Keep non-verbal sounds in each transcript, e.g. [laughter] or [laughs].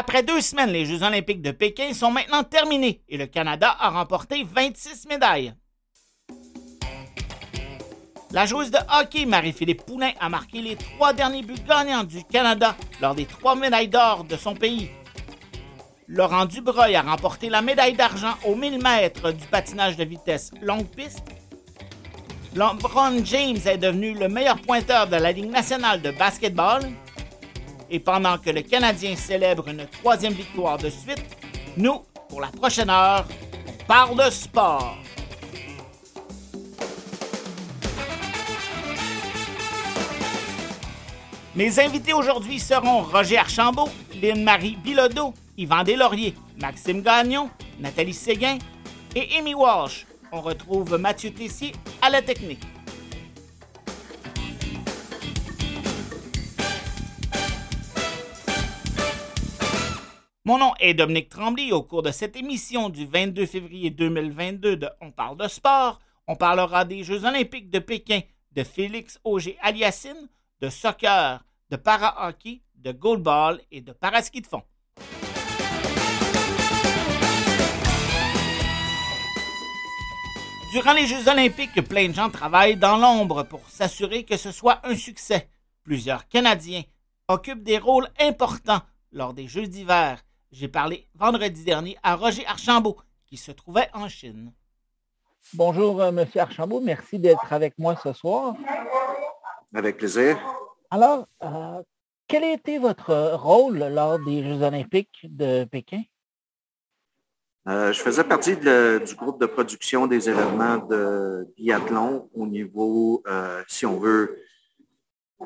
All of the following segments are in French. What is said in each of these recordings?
Après deux semaines, les Jeux olympiques de Pékin sont maintenant terminés et le Canada a remporté 26 médailles. La joueuse de hockey Marie-Philippe Poulain a marqué les trois derniers buts gagnants du Canada lors des trois médailles d'or de son pays. Laurent Dubreuil a remporté la médaille d'argent aux 1000 mètres du patinage de vitesse longue piste. LeBron James est devenu le meilleur pointeur de la Ligue nationale de basketball. Et pendant que le Canadien célèbre une troisième victoire de suite, nous, pour la prochaine heure, on parle de sport. Mes invités aujourd'hui seront Roger Archambault, Lynne-Marie Bilodeau, Yvan Deslauriers, Maxime Gagnon, Nathalie Séguin et Amy Walsh. On retrouve Mathieu Tessier à la technique. Mon nom est Dominique Tremblay. Au cours de cette émission du 22 février 2022 de On parle de sport, on parlera des Jeux olympiques de Pékin, de Félix Auger-Aliassime, de soccer, de para-hockey, de goalball et de paraski de fond. Durant les Jeux olympiques, plein de gens travaillent dans l'ombre pour s'assurer que ce soit un succès. Plusieurs Canadiens occupent des rôles importants lors des Jeux d'hiver. J'ai parlé vendredi dernier à Roger Archambault, qui se trouvait en Chine. Bonjour, M. Archambault. Merci d'être avec moi ce soir. Avec plaisir. Alors, euh, quel a été votre rôle lors des Jeux olympiques de Pékin? Euh, je faisais partie du groupe de production des événements de biathlon au niveau, euh, si on veut,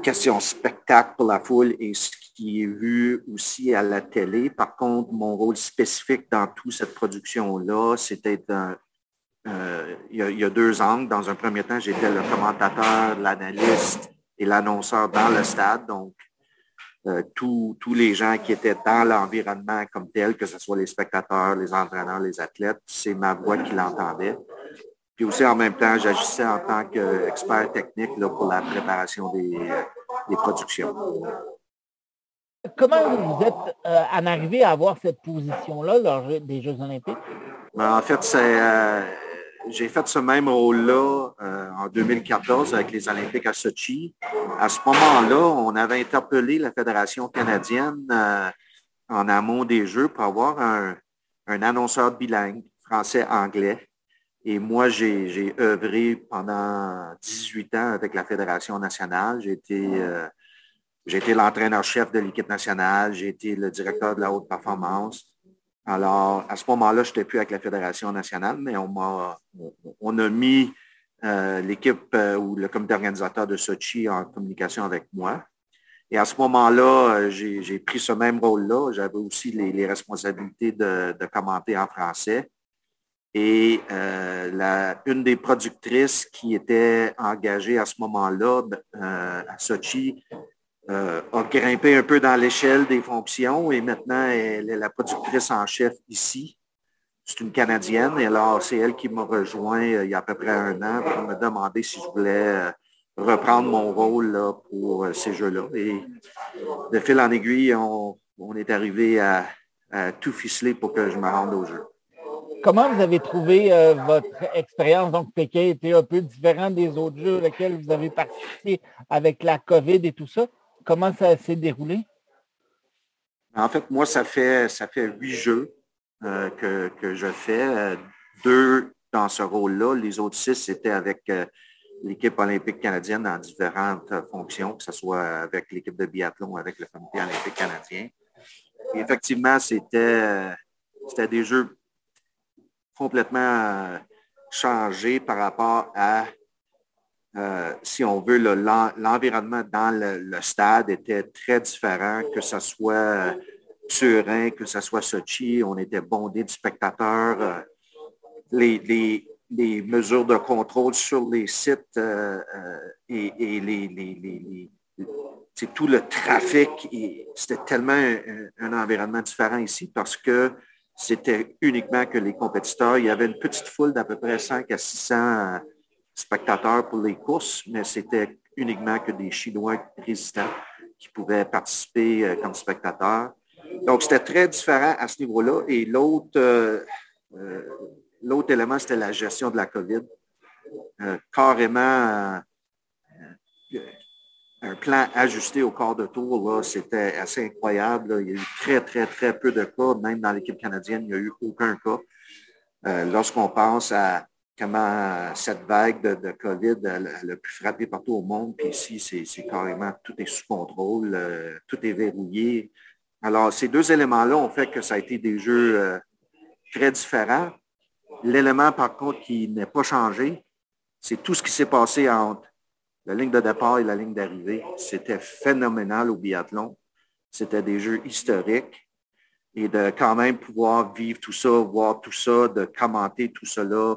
question spectacle pour la foule et ce qui est vu aussi à la télé. Par contre, mon rôle spécifique dans toute cette production-là, c'était il, y a deux angles. Dans un premier temps, j'étais le commentateur, l'analyste et l'annonceur dans le stade. Donc, euh, tous, les gens qui étaient dans l'environnement comme tel, que ce soit les spectateurs, les entraîneurs, les athlètes, c'est ma voix qui l'entendait. Puis aussi, en même temps, j'agissais en tant qu'expert technique là, pour la préparation des, des productions. Comment vous êtes euh, en arrivé à avoir cette position-là lors des Jeux olympiques? Ben, en fait, c'est euh, j'ai fait ce même rôle-là euh, en 2014 avec les Olympiques à Sochi. À ce moment-là, on avait interpellé la Fédération canadienne euh, en amont des Jeux pour avoir un, annonceur bilingue, français-anglais. Et moi, j'ai œuvré pendant 18 ans avec la Fédération nationale. J'ai été, euh, été l'entraîneur-chef de l'équipe nationale, j'ai été le directeur de la haute performance. Alors, à ce moment-là, je n'étais plus avec la Fédération nationale, mais on, a, on a mis euh, l'équipe euh, ou le comité organisateur de Sochi en communication avec moi. Et à ce moment-là, j'ai pris ce même rôle-là. J'avais aussi les, responsabilités de, commenter en français. Et la, une des productrices qui était engagée à ce moment-là à Sochi euh, a grimpé un peu dans l'échelle des fonctions et maintenant elle est la productrice en chef ici. C'est une Canadienne et alors c'est elle qui m'a rejoint euh, il y a à peu près un an pour me demander si je voulais euh, reprendre mon rôle pour ces jeux-là. Et de fil en aiguille, on, est arrivé à, tout ficeler pour que je me rende au jeu. Comment vous avez trouvé votre expérience? Donc, Pékin était un peu différent des autres jeux auxquels vous avez participé avec la COVID et tout ça? Comment ça s'est déroulé? En fait, moi, ça fait, ça fait huit jeux euh, que, je fais. Deux dans ce rôle-là. Les autres six, c'était avec euh, l'équipe olympique canadienne dans différentes fonctions, que ce soit avec l'équipe de biathlon ou avec le comité olympique canadien. effectivement, c'était, c'était des jeux complètement euh, changés par rapport à euh, si on veut, l'environnement dans le, stade était très différent, que ce soit euh, Turin, que ce soit Sochi, on était bondé de spectateurs. Les, mesures de contrôle sur les sites et, les, tout le trafic, c'était tellement un, environnement différent ici parce que c'était uniquement que les compétiteurs, il y avait une petite foule d'à peu près 5 à 600 spectateurs pour les courses, mais c'était uniquement que des Chinois résistants qui pouvaient participer euh, comme spectateurs. Donc, c'était très différent à ce niveau-là. Et l'autre, l'autre élément, c'était la gestion de la COVID. carrément, un plan ajusté au quart de tour, c'était assez incroyable. Il y a eu très, très, très peu de cas. Même dans l'équipe canadienne, il n'y a eu aucun cas. Euh, lorsqu'on pense à comment cette vague de, COVID a, pu frapper partout au monde, puis ici, c'est carrément, tout est sous contrôle, euh, tout est verrouillé. Alors, ces deux éléments-là ont fait que ça a été des jeux euh, très différents. L'élément, par contre, qui n'est pas changé, c'est tout ce qui s'est passé entre la ligne de départ et la ligne d'arrivée, c'était phénoménal au biathlon. C'était des jeux historiques. Et de quand même pouvoir vivre tout ça, voir tout ça, de commenter tout cela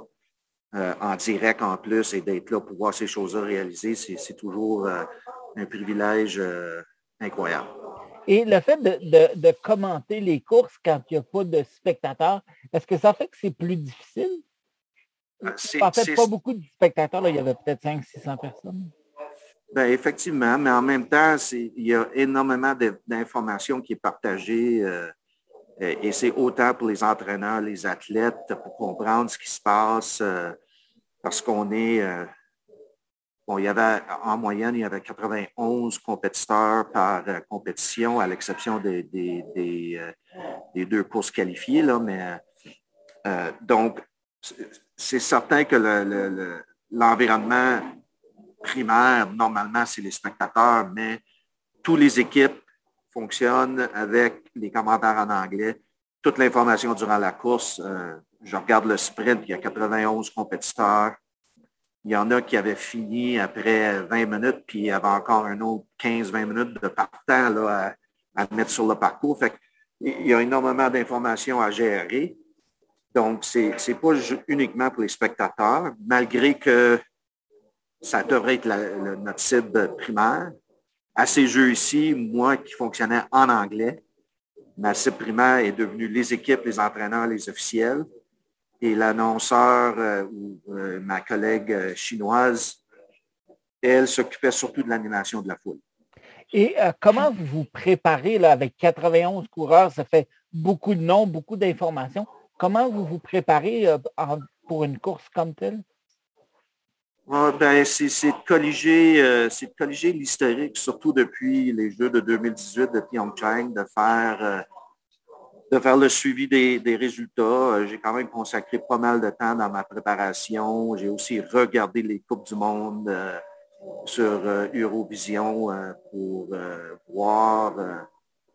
euh, en direct en plus et d'être là pour voir ces choses-là réalisées, c'est toujours euh, un privilège euh, incroyable. Et le fait de, commenter les courses quand il n'y a pas de spectateurs, est-ce que ça fait que c'est plus difficile? En fait, pas beaucoup de spectateurs, il y avait peut-être 500-600 personnes. Bien, effectivement, mais en même temps, il y a énormément d'informations qui est partagée euh, et c'est autant pour les entraîneurs, les athlètes, pour comprendre ce qui se passe, euh, parce qu'on est, euh, bon, il y avait, en moyenne, il y avait 91 compétiteurs par compétition, à l'exception des, deux courses qualifiées, là, mais donc, c'est certain que l'environnement primaire, normalement, c'est les spectateurs, mais toutes les équipes fonctionnent avec les commentaires en anglais. Toute l'information durant la course, euh, je regarde le sprint, il y a 91 compétiteurs. Il y en a qui avaient fini après 20 minutes, puis il y avait encore un autre 15-20 minutes de partant à, mettre sur le parcours. Fait il y a énormément d'informations à gérer. Donc, ce n'est pas uniquement pour les spectateurs, malgré que ça devrait être notre cible primaire. À ces jeux ici, moi qui fonctionnais en anglais, ma cible primaire est devenue les équipes, les entraîneurs, les officiels. Et l'annonceur euh, ou euh, ma collègue euh, chinoise, elle s'occupait surtout de l'animation de la foule. Et comment vous vous préparez là, avec 91 coureurs? Ça fait beaucoup de noms, beaucoup d'informations. Comment vous vous préparez pour une course comme telle? Ah, ben, c'est de colliger, euh, l'historique, surtout depuis les Jeux de 2018 de Pyeongchang, de faire, euh, de faire le suivi des, résultats. Euh, j'ai quand même consacré pas mal de temps dans ma préparation. J'ai aussi regardé les Coupes du Monde sur Eurovision pour voir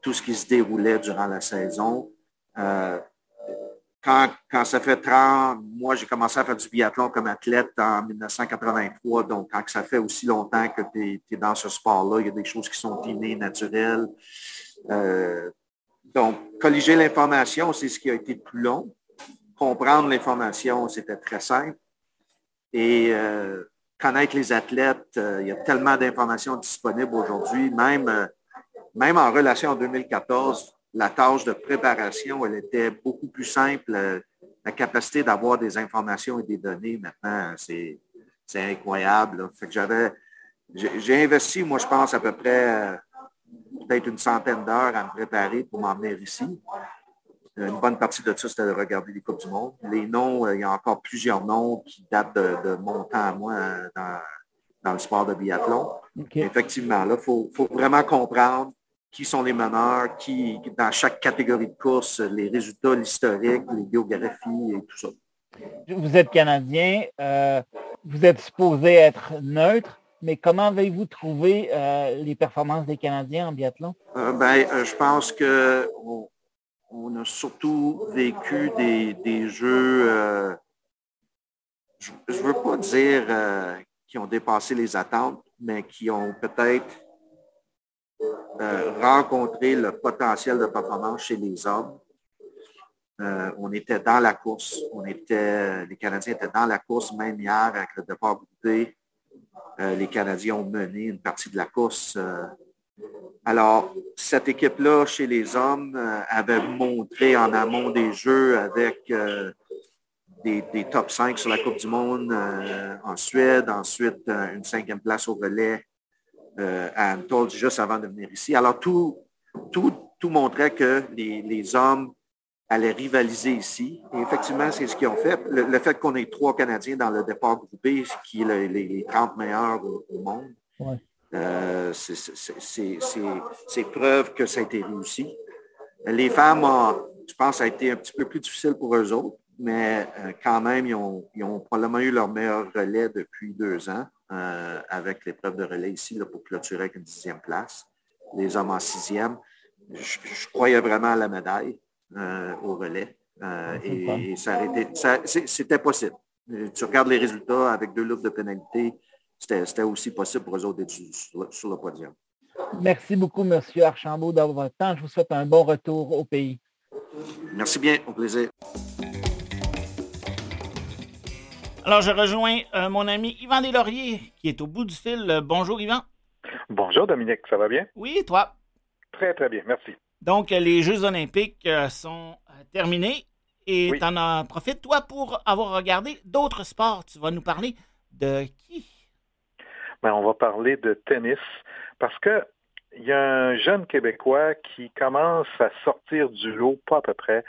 tout ce qui se déroulait durant la saison quand, quand ça fait 30, moi j'ai commencé à faire du biathlon comme athlète en 1983, donc quand ça fait aussi longtemps que tu es, dans ce sport-là, il y a des choses qui sont innées, naturelles. Euh, donc, colliger l'information, c'est ce qui a été plus long. Comprendre l'information, c'était très simple. Et euh, connaître les athlètes, euh, il y a tellement d'informations disponibles aujourd'hui, même, même en relation en 2014, la tâche de préparation, elle était beaucoup plus simple. Euh, la capacité d'avoir des informations et des données, maintenant, c'est incroyable. j'avais, j'ai investi, moi, je pense, à peu près euh, peut-être une centaine d'heures à me préparer pour m'en venir ici. Une bonne partie de ça, c'était de regarder les Coupes du Monde. Les noms, euh, il y a encore plusieurs noms qui datent de, mon temps à moi dans, le sport de biathlon. Effectivement, là, il faut, faut, vraiment comprendre qui sont les meneurs, qui, dans chaque catégorie de course, les résultats, l'historique, les biographies et tout ça. Vous êtes Canadien, euh, vous êtes supposé être neutre, mais comment avez-vous trouvé euh, les performances des Canadiens en biathlon? Euh, ben, je pense qu'on on a surtout vécu des, jeux, je ne veux pas dire qui ont dépassé les attentes, mais qui ont peut-être euh, rencontrer le potentiel de performance chez les hommes. Euh, on était dans la course. On était, les Canadiens étaient dans la course, même hier avec le départ. Euh, les Canadiens ont mené une partie de la course. alors, cette équipe-là, chez les hommes, avait montré en amont des jeux avec des, des, top 5 sur la Coupe du Monde en Suède, ensuite une cinquième place au relais euh, à Anatole juste avant de venir ici. Alors, tout, tout, tout montrait que les, hommes allaient rivaliser ici. Et effectivement, c'est ce qu'ils ont fait. Le, fait qu'on ait trois Canadiens dans le départ groupé, ce qui est les, 30 meilleurs au, monde, euh, c'est preuve que ça a été réussi. Les femmes, je pense, ça a été un petit peu plus difficile pour eux autres, mais euh, quand même, ils ont, probablement eu leur meilleur relais depuis deux ans euh, avec l'épreuve de relais ici pour clôturer avec une dixième place. Les hommes en sixième. Je, croyais vraiment à la médaille au relais. et, ça c'était possible. Tu regardes les résultats avec deux loupes de pénalité, c'était aussi possible pour eux autres d'être sur, le podium. Merci beaucoup, M. Archambault, d'avoir votre temps. Je vous souhaite un bon retour au pays. Merci bien, au plaisir. Alors, je rejoins euh, mon ami Yvan Deslauriers, qui est au bout du fil. bonjour, Yvan. Bonjour, Dominique. Ça va bien? Oui, et toi? Très, très bien. Merci. Donc, les Jeux olympiques euh, sont euh, terminés et tu en profites, toi, pour avoir regardé d'autres sports. Tu vas nous parler de qui? Ben, on va parler de tennis parce que il y a un jeune Québécois qui commence à sortir du lot, pas à peu près.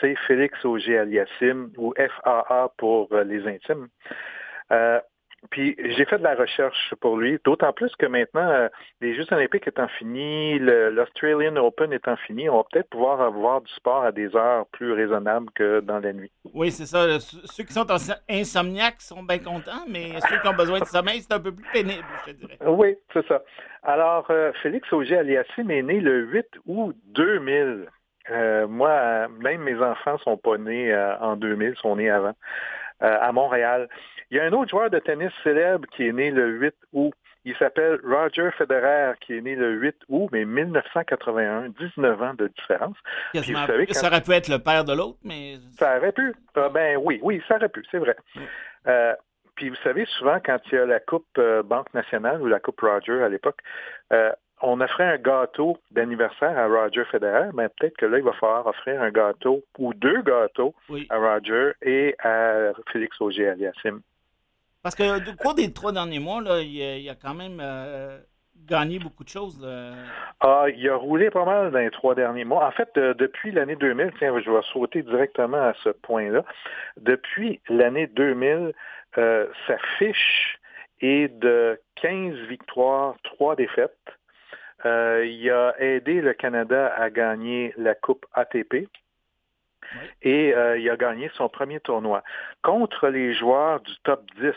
C'est Félix Auger-Aliassime, ou FAA pour les intimes. Euh, puis j'ai fait de la recherche pour lui, d'autant plus que maintenant, euh, les Jeux olympiques étant finis, l'Australian Open étant fini, on va peut-être pouvoir avoir du sport à des heures plus raisonnables que dans la nuit. Oui, c'est ça. Ceux qui sont insomniaques sont bien contents, mais ceux qui ont besoin de sommeil, c'est un peu plus pénible, je dirais. Oui, c'est ça. Alors, euh, Félix Auger-Aliassime est né le 8 août 2000. Euh, moi, même mes enfants sont pas nés en 2000, sont nés avant, à Montréal. Il y a un autre joueur de tennis célèbre qui est né le 8 août. Il s'appelle Roger Federer, qui est né le 8 août, mais 1981, 19 ans de différence. Ça aurait pu être le père de l'autre, mais... Ça aurait pu. Ah, ben oui, oui, ça aurait pu, c'est vrai. Euh, puis vous savez, souvent, quand il y a la Coupe euh, Banque nationale ou la Coupe Roger à l'époque, euh, on offrait un gâteau d'anniversaire à Roger Federer, mais peut-être que là, il va falloir offrir un gâteau ou deux gâteaux à Roger et à Félix Auger-Aliassime. Parce que du cours des trois derniers mois, là, il, a, quand même euh, gagné beaucoup de choses. Ah, il a roulé pas mal dans les trois derniers mois. En fait, depuis l'année 2000, tiens, je vais sauter directement à ce point-là. Depuis l'année 2000, euh, sa fiche est de 15 victoires, 3 défaites. Euh, il a aidé le Canada à gagner la Coupe ATP et euh, il a gagné son premier tournoi. Contre les joueurs du top 10,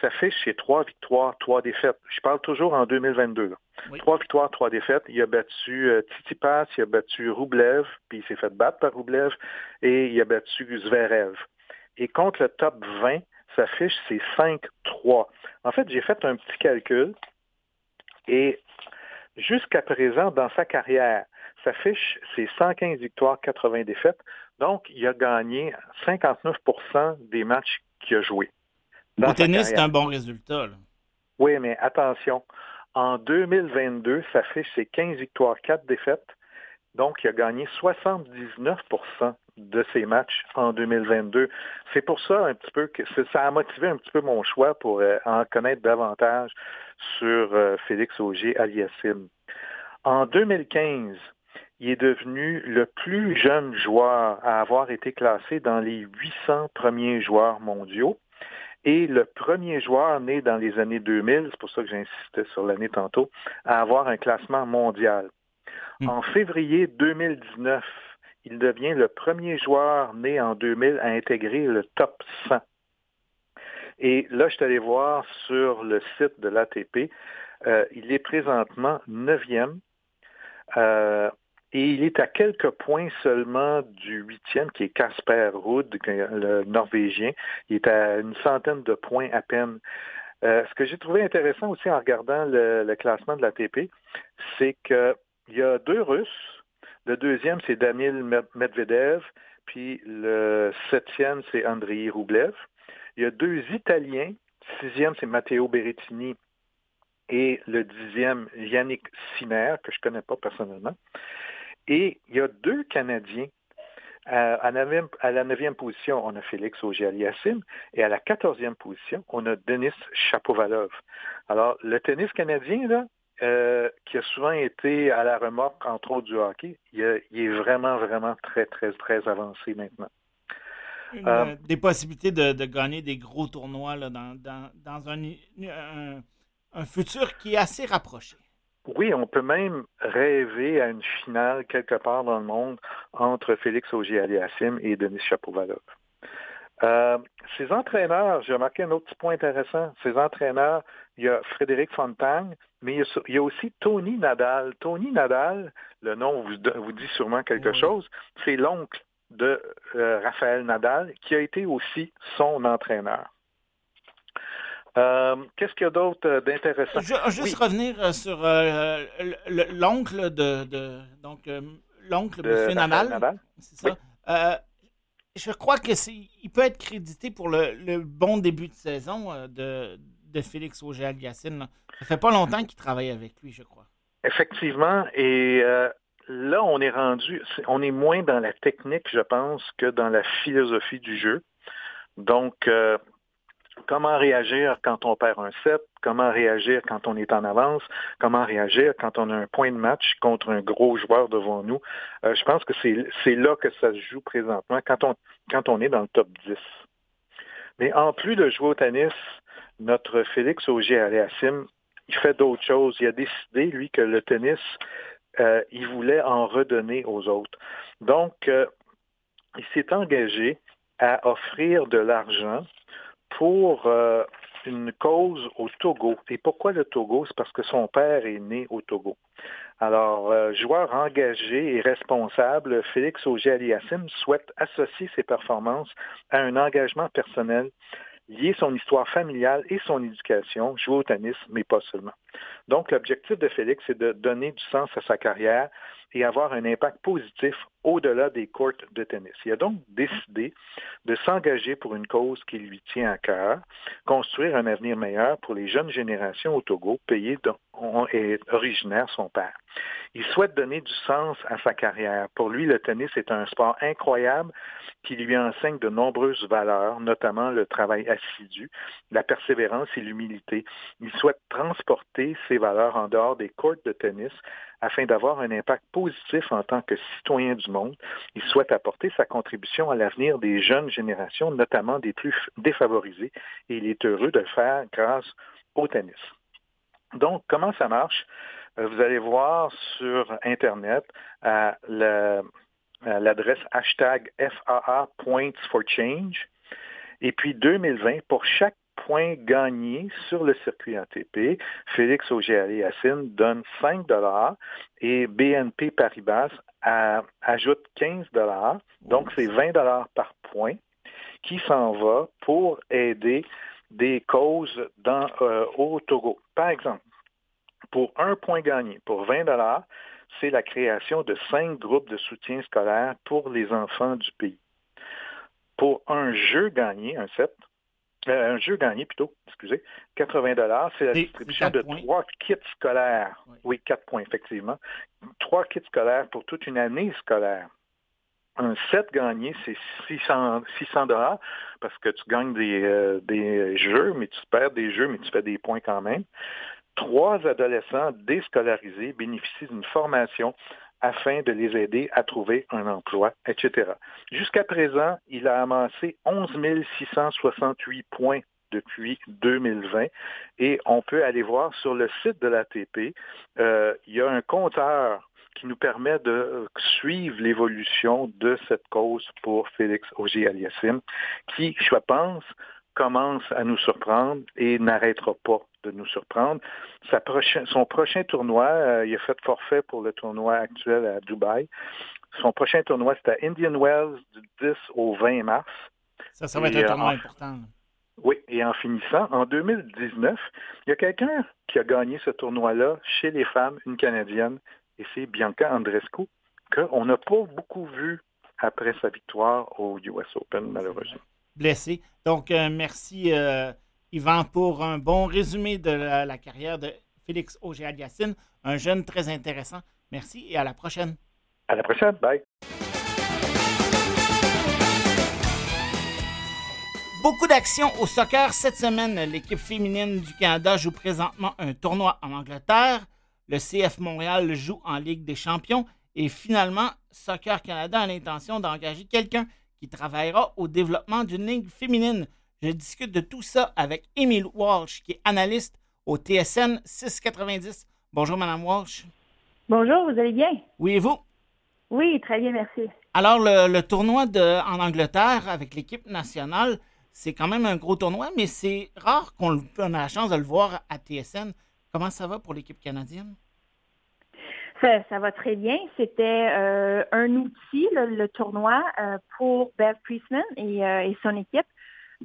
sa fiche, c'est trois victoires, trois défaites. Je parle toujours en 2022. Trois victoires, trois défaites. Il a battu euh, Titipas, il a battu Roublev, puis il s'est fait battre par Roublev, et il a battu Zverev. Et contre le top 20, sa fiche, c'est 5-3. En fait, j'ai fait un petit calcul, et jusqu'à présent, dans sa carrière, sa fiche, c'est 115 victoires, 80 défaites. Donc, il a gagné 59% des matchs qu'il a joués. Au tennis, c'est un bon résultat. Oui, mais attention. En 2022, sa fiche, c'est 15 victoires, 4 défaites. Donc, il a gagné 79% de ses matchs en 2022. C'est pour ça un petit peu que ça a motivé un petit peu mon choix pour euh, en connaître davantage sur euh, Félix Auger aliassime. En 2015, il est devenu le plus jeune joueur à avoir été classé dans les 800 premiers joueurs mondiaux et le premier joueur né dans les années 2000, c'est pour ça que j'insistais sur l'année tantôt, à avoir un classement mondial. Hmm. En février 2019, il devient le premier joueur né en 2000 à intégrer le top 100. Et là, je suis allé voir sur le site de l'ATP, euh, il est présentement neuvième. Euh, et il est à quelques points seulement du huitième, qui est Casper Ruud, le Norvégien. Il est à une centaine de points à peine. Euh, ce que j'ai trouvé intéressant aussi en regardant le, classement de l'ATP, c'est qu'il y a deux Russes. Le deuxième, c'est Damil Medvedev, puis le septième, c'est Andrei Roublev. Il y a deux Italiens. Sixième, c'est Matteo Berrettini et le dixième, Yannick Sinner, que je ne connais pas personnellement. Et il y a deux Canadiens. Euh, à, la neuvième position, on a Félix Auger-Aliassime et à la quatorzième position, on a Denis Chapovalov. Alors, le tennis canadien, là, qui a souvent été à la remorque, entre autres, du hockey, il, est vraiment, vraiment très, très, très avancé maintenant. des possibilités de, gagner des gros tournois là, dans, dans, un, un, futur qui est assez rapproché. Oui, on peut même rêver à une finale quelque part dans le monde entre Félix Auger-Aliassime et Denis Chapovalov. Euh, ces entraîneurs, j'ai remarqué un autre petit point intéressant. Ces entraîneurs, il y a Frédéric Fontagne, mais il y a, aussi Tony Nadal. Tony Nadal, le nom vous, vous dit sûrement quelque chose, c'est l'oncle de euh, Raphaël Nadal, qui a été aussi son entraîneur. Euh, qu'est-ce qu'il y a d'autre d'intéressant? Je, juste revenir sur l'oncle de, donc l'oncle de M. C'est ça je crois que c'est, il peut être crédité pour le, bon début de saison euh, de, de Félix Auger-Aliassime. Ça fait pas longtemps qu'il travaille avec lui, je crois. Effectivement, et euh, là, on est rendu, on est moins dans la technique, je pense, que dans la philosophie du jeu. Donc, euh, comment réagir quand on perd un set, comment réagir quand on est en avance, comment réagir quand on a un point de match contre un gros joueur devant nous? Euh, je pense que c'est là que ça se joue présentement quand on, est dans le top 10. Mais en plus de jouer au tennis, notre Félix Auger-Aliassime, il fait d'autres choses. Il a décidé, lui, que le tennis, euh, il voulait en redonner aux autres. Donc, euh, il s'est engagé à offrir de l'argent pour euh, une cause au Togo. Et pourquoi le Togo? C'est parce que son père est né au Togo. Alors, euh, joueur engagé et responsable, Félix Auger-Aliassime souhaite associer ses performances à un engagement personnel lié son histoire familiale et son éducation, jouer au tennis, mais pas seulement. Donc, l'objectif de Félix, c'est de donner du sens à sa carrière et avoir un impact positif au-delà des courts de tennis. Il a donc décidé de s'engager pour une cause qui lui tient à cœur, construire un avenir meilleur pour les jeunes générations au Togo, pays dont est originaire son père. Il souhaite donner du sens à sa carrière. Pour lui, le tennis est un sport incroyable qui lui enseigne de nombreuses valeurs, notamment le travail assidu, la persévérance et l'humilité. Il souhaite transporter ces valeurs en dehors des courts de tennis afin d'avoir un impact positif en tant que citoyen du monde. Il souhaite apporter sa contribution à l'avenir des jeunes générations, notamment des plus défavorisées, et il est heureux de le faire grâce au tennis. Donc, comment ça marche? Euh, vous allez voir sur Internet euh, l'adresse hashtag FAA Points for Change. Et puis 2020, pour chaque point gagné sur le circuit ATP, Félix Auger-Aliassime donne 5 dollars et BNP Paribas ajoute 15 dollars. Donc, c'est 20 dollars par point qui s'en va pour aider des causes dans, euh, au Togo. Par exemple, pour un point gagné, pour 20 dollars, c'est la création de cinq groupes de soutien scolaire pour les enfants du pays. Pour un jeu gagné, un set, un jeu gagné plutôt, excusez, 80 dollars, c'est la distribution de trois kits scolaires. Oui. quatre points, effectivement. Trois kits scolaires pour toute une année scolaire. Un set gagné, c'est 600 dollars parce que tu gagnes des, euh, des jeux, mais tu perds des jeux, mais tu fais des points quand même trois adolescents déscolarisés bénéficient d'une formation afin de les aider à trouver un emploi, etc. Jusqu'à présent, il a amassé 11 668 points depuis 2020 et on peut aller voir sur le site de l'ATP, euh, il y a un compteur qui nous permet de suivre l'évolution de cette cause pour Félix Auger-Aliassime, qui, je pense, commence à nous surprendre et n'arrêtera pas de nous surprendre. son prochain tournoi, euh, il a fait forfait pour le tournoi actuel à Dubaï. Son prochain tournoi, c'est à Indian Wells du 10 au 20 mars. Ça, ça va être un tournoi important. Oui, et en finissant, en 2019, il y a quelqu'un qui a gagné ce tournoi-là chez les femmes, une Canadienne, et c'est Bianca Andrescu, qu'on n'a pas beaucoup vu après sa victoire au US Open, malheureusement. Blessé. Donc, euh, merci. Yvan, pour un bon résumé de la, carrière de Félix Auger-Aliassine, un jeune très intéressant. Merci et à la prochaine. À la prochaine. Bye. Beaucoup d'actions au soccer cette semaine. L'équipe féminine du Canada joue présentement un tournoi en Angleterre. Le CF Montréal joue en Ligue des champions et finalement, Soccer Canada a l'intention d'engager quelqu'un qui travaillera au développement d'une ligue féminine. Je discute de tout ça avec Émile Walsh, qui est analyste au TSN 690. Bonjour, Madame Walsh. Bonjour, vous allez bien? Oui, et vous? Oui, très bien, merci. Alors, le, tournoi de, en Angleterre avec l'équipe nationale, c'est quand même un gros tournoi, mais c'est rare qu'on ait la chance de le voir à TSN. Comment ça va pour l'équipe canadienne? Ça, va très bien. C'était euh, un outil, le, tournoi, euh, pour Bev Priestman euh, et, son équipe,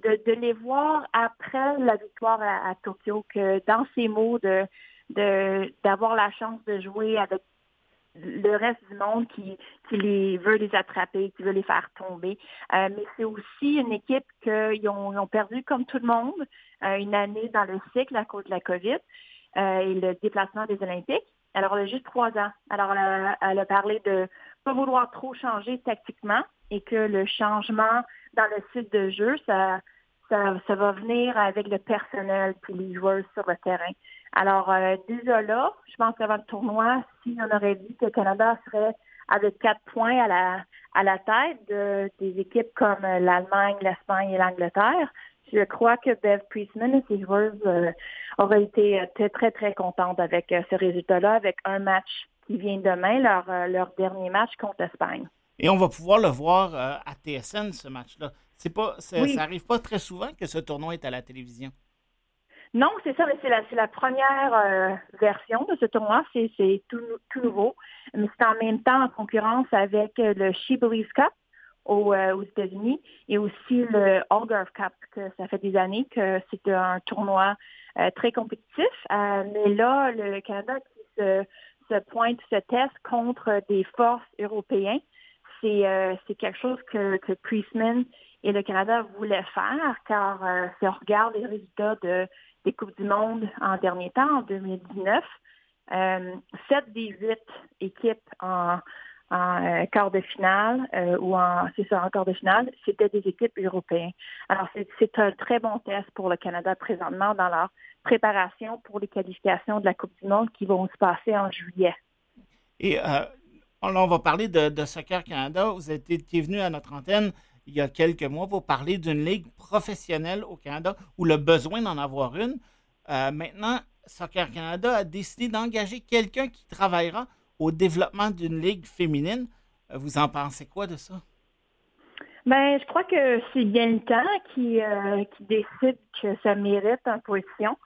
de, les voir après la victoire à, Tokyo, que dans ces mots, de d'avoir la chance de jouer avec le reste du monde qui, qui les veut les attraper, qui veut les faire tomber. mais c'est aussi une équipe qu'ils ont, ont, perdu, comme tout le monde, une année dans le cycle à cause de la COVID et le déplacement des Olympiques. Alors, elle a juste trois ans. Alors, elle a, parlé de pas vouloir trop changer tactiquement et que le changement dans le site de jeu, ça, ça, va venir avec le personnel puis les joueurs sur le terrain. Alors, euh, déjà là, je pense qu'avant le tournoi, si on aurait dit que le Canada serait avec quatre points à la, à la tête de, des équipes comme l'Allemagne, l'Espagne et l'Angleterre, je crois que Bev Priestman et ses joueuses euh, auraient été euh, très, très, très contentes avec euh, ce résultat-là, avec un match qui vient demain, leur, leur dernier match contre l'Espagne. Et on va pouvoir le voir à TSN, ce match-là. C'est pas, Ça n'arrive pas très souvent que ce tournoi est à la télévision. Non, c'est ça, mais c'est la, la, première version de ce tournoi. C'est tout, tout, nouveau. Mais c'est en même temps en concurrence avec le She Believes Cup, euh, aux, États-Unis et aussi le Algarve Cup, que ça fait des années que c'est un tournoi euh, très compétitif. Euh, mais là, le Canada qui se, se pointe, se teste contre des forces européennes, c'est quelque chose que, que Priestman et le Canada voulaient faire, car si on regarde les résultats de, des Coupes du Monde en dernier temps, en 2019, sept des huit équipes en, en euh, quart de finale euh, ou en c'est ça en quart de finale, c'était des équipes européennes. Alors c'est un très bon test pour le Canada présentement dans leur préparation pour les qualifications de la Coupe du Monde qui vont se passer en juillet. Et euh, on va parler de, Soccer Canada. Vous êtes venu à notre antenne il y a quelques mois pour parler d'une ligue professionnelle au Canada ou le besoin d'en avoir une. maintenant, Soccer Canada a décidé d'engager quelqu'un qui travaillera au développement d'une ligue féminine. Euh, vous en pensez quoi de ça? Ben, je crois que c'est bien le temps qui, euh, qui décide que ça mérite une position.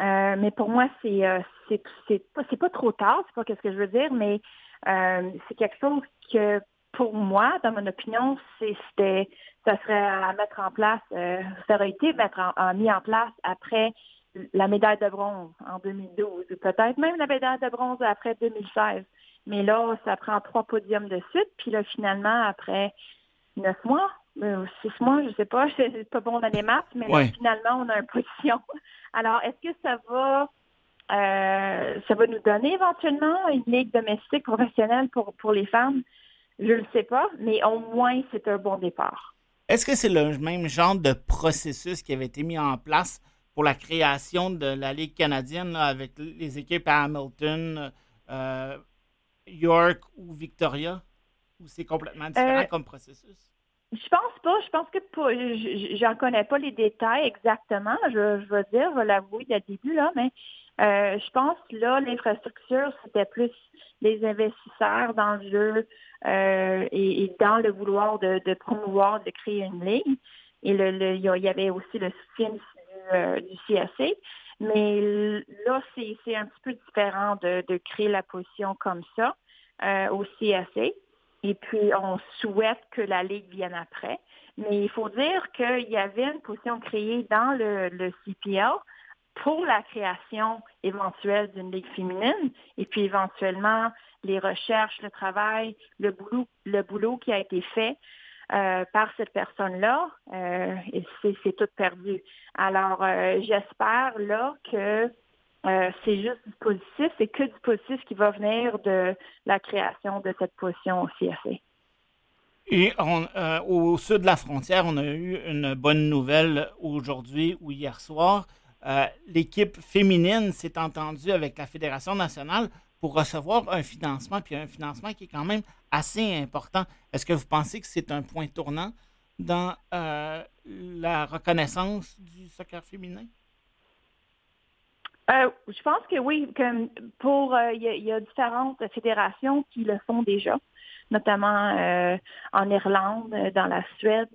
Euh, mais pour moi, c'est c'est c'est pas, pas trop tard, c'est pas ce que je veux dire, mais c'est quelque chose que pour moi, dans mon opinion, c'était ça serait à mettre en place, ça aurait été mettre mis en place après la médaille de bronze en 2012, peut-être même la médaille de bronze après 2016. Mais là, ça prend trois podiums de suite. Puis là, finalement, après neuf mois, euh, six mois, je sais pas, [laughs] c'est pas bon dans les maths, mais là, finalement, on a une position. [laughs] Alors, est-ce que ça va euh, ça va nous donner éventuellement une ligue domestique professionnelle pour, pour les femmes? Je ne sais pas, mais au moins, c'est un bon départ. Est-ce que c'est le même genre de processus qui avait été mis en place pour la création de la Ligue canadienne avec les équipes à Hamilton, euh, York ou Victoria? Ou c'est complètement différent euh, comme processus? Je pense pas. Je pense que j'en connais pas les détails exactement. Je, je veux dire, je vais l'avouer dès le début, là, mais euh, je pense que là, l'infrastructure, c'était plus les investisseurs dans le jeu et, dans le vouloir de, promouvoir, de créer une ligne. Et le, il y avait aussi le soutien euh, du CSC. Mais là, c'est un petit peu différent de, créer la position comme ça euh, au CSC. Et puis, on souhaite que la Ligue vienne après. Mais il faut dire qu'il y avait une position créée dans le, le CPL pour la création éventuelle d'une ligue féminine et puis éventuellement les recherches, le travail, le boulot, le boulot qui a été fait euh, par cette personne-là, euh, c'est tout perdu. Alors, euh, j'espère là que c'est juste du positif, c'est que du positif qui va venir de la création de cette position au CFA. Et au sud de la frontière, on a eu une bonne nouvelle aujourd'hui ou hier soir. l'équipe féminine s'est entendue avec la Fédération nationale pour recevoir un financement, puis un financement qui est quand même assez important. Est-ce que vous pensez que c'est un point tournant dans la reconnaissance du soccer féminin? Euh, je pense que oui. Comme pour, euh, il y, a différentes fédérations qui le font déjà, notamment euh, en Irlande, dans la Suède.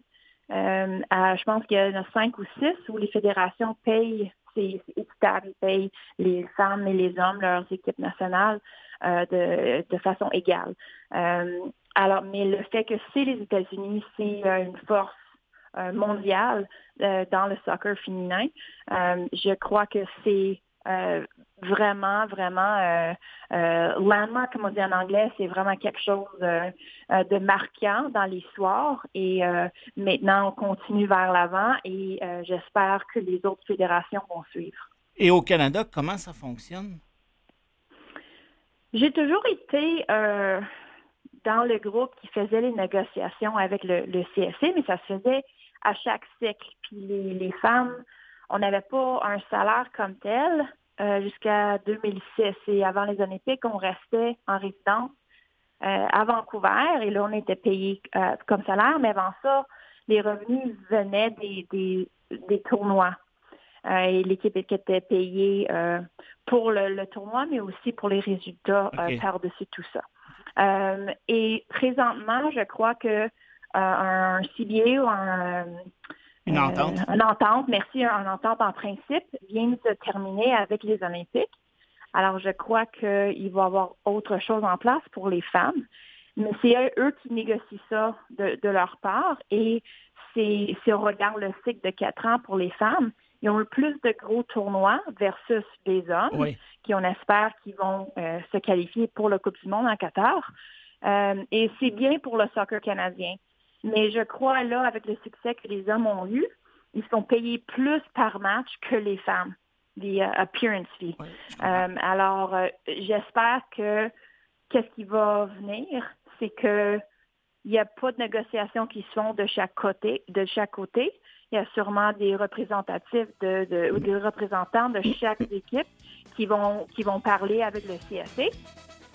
je pense qu'il y en a cinq ou six où les fédérations payent, c'est équitable, ils payent les femmes et les hommes leurs équipes nationales de, de, façon égale. alors, mais le fait que c'est les États-Unis, c'est une force mondiale dans le soccer féminin, je crois que c'est euh, vraiment, vraiment euh, euh, landmark, comme on dit en anglais, c'est vraiment quelque chose de marquant dans l'histoire. Et maintenant, on continue vers l'avant et j'espère que les autres fédérations vont suivre. Et au Canada, comment ça fonctionne? J'ai toujours été dans le groupe qui faisait les négociations avec le, le CSC, mais ça se faisait à chaque cycle. Puis les, les femmes on n'avait pas un salaire comme tel euh, jusqu'à 2006. Et avant les Olympiques, on restait en résidence euh, à Vancouver et là, on était payé euh, comme salaire, mais avant ça, les revenus venaient des, des, tournois. et l'équipe était payée pour le, tournoi, mais aussi pour les résultats par-dessus tout ça. et présentement, je crois que un CBA ou un une entente. Euh, une entente, merci, une entente en principe vient de se terminer avec les Olympiques. Alors, je crois qu'il va y avoir autre chose en place pour les femmes, mais c'est eux qui négocient ça de, leur part. Et si on regarde le cycle de quatre ans pour les femmes, ils ont eu plus de gros tournois versus les hommes, qui on espère qu'ils vont euh, se qualifier pour le Coupe du Monde en Qatar. Euh, et c'est bien pour le soccer canadien. Mais je crois là, avec le succès que les hommes ont eu, ils sont payés plus par match que les femmes, les uh, appearance fees. Euh, alors, euh, j'espère que qu'est-ce qui va venir, c'est que il n'y a pas de négociations qui se font de chaque côté, de chaque côté. Il y a sûrement des représentatifs de, ou des représentants de chaque [coughs] équipe qui vont qui vont parler avec le CSC.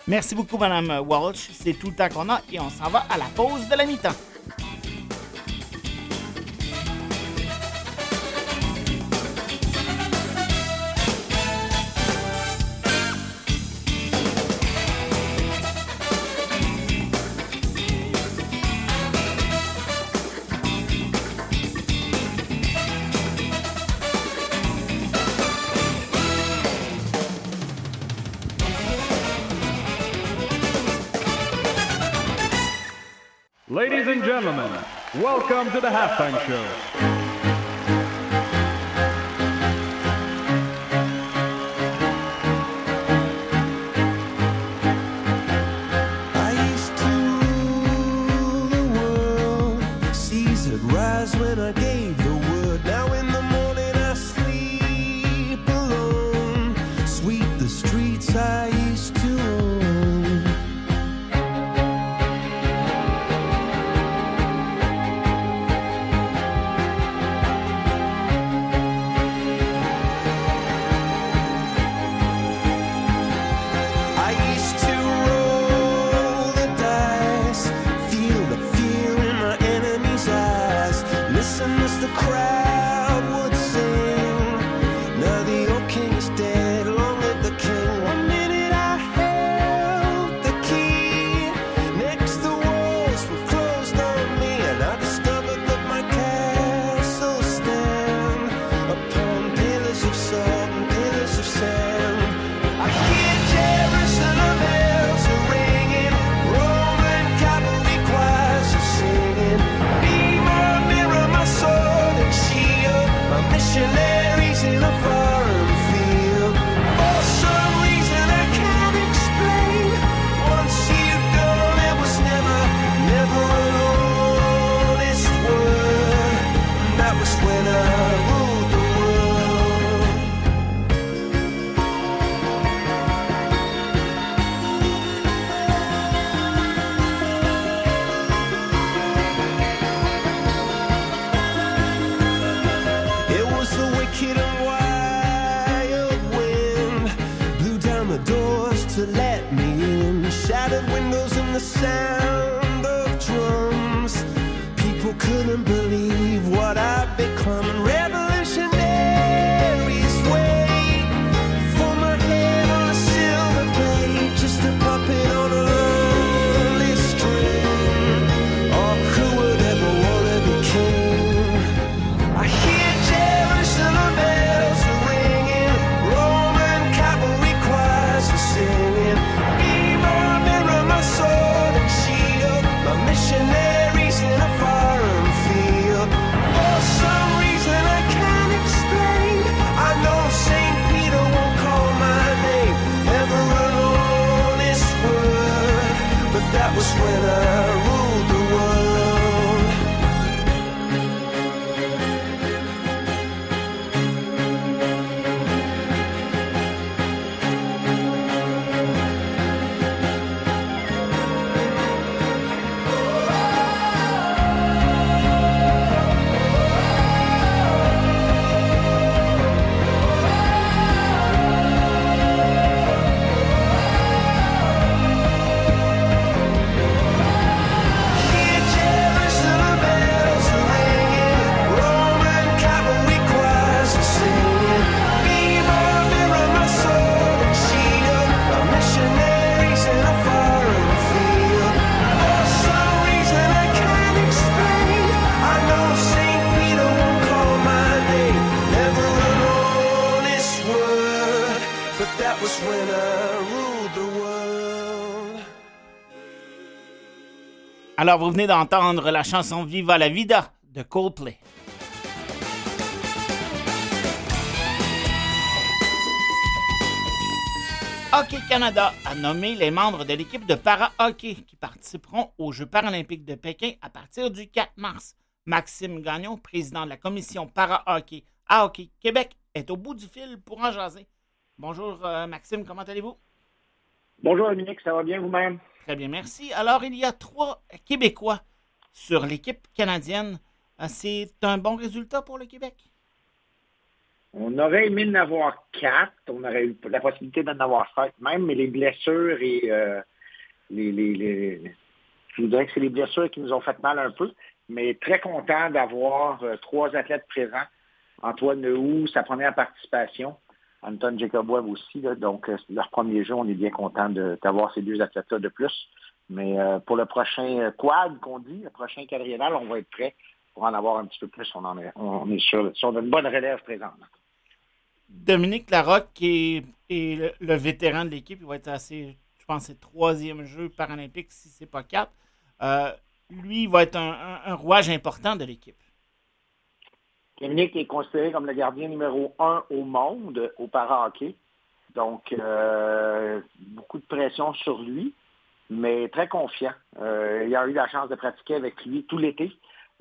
Merci beaucoup, Madame Walsh. C'est tout le temps qu'on a et on s'en va à la pause de la mi-temps. Ladies and gentlemen, welcome to the halftime show. listen Yeah. Alors, vous venez d'entendre la chanson Viva la Vida de Coldplay. Hockey Canada a nommé les membres de l'équipe de para-hockey qui participeront aux Jeux paralympiques de Pékin à partir du 4 mars. Maxime Gagnon, président de la commission para-hockey à Hockey Québec, est au bout du fil pour en jaser. Bonjour euh, Maxime, comment allez-vous? Bonjour Dominique, ça va bien vous-même? Très bien, merci. Alors, il y a trois Québécois sur l'équipe canadienne. Euh, c'est un bon résultat pour le Québec? On aurait aimé en avoir quatre. On aurait eu la possibilité d'en avoir cinq même, mais les blessures et euh, les, je vous dirais que c'est les blessures qui nous ont fait mal un peu. Mais très content d'avoir euh, trois athlètes présents. Antoine Nehou, sa première participation. Anton Jacobois aussi. donc, euh, leur premier jeu, on est bien content d'avoir ces deux athlètes-là de plus. Mais euh, pour le prochain euh, quad qu'on dit, le prochain quadriennal, on va être prêt pour en avoir un petit peu plus. On, en est, on est sur, une bonne relève présente. Dominique Larocque, qui est, le, vétéran de l'équipe, il va être assez, je pense, c'est troisième jeu paralympique, si ce n'est pas quatre. lui, il va être un rouage important de l'équipe. Dominique est considéré comme le gardien numéro un au monde au para-hockey. Donc, euh, beaucoup de pression sur lui, mais très confiant. Euh, il a eu la chance de pratiquer avec lui tout l'été.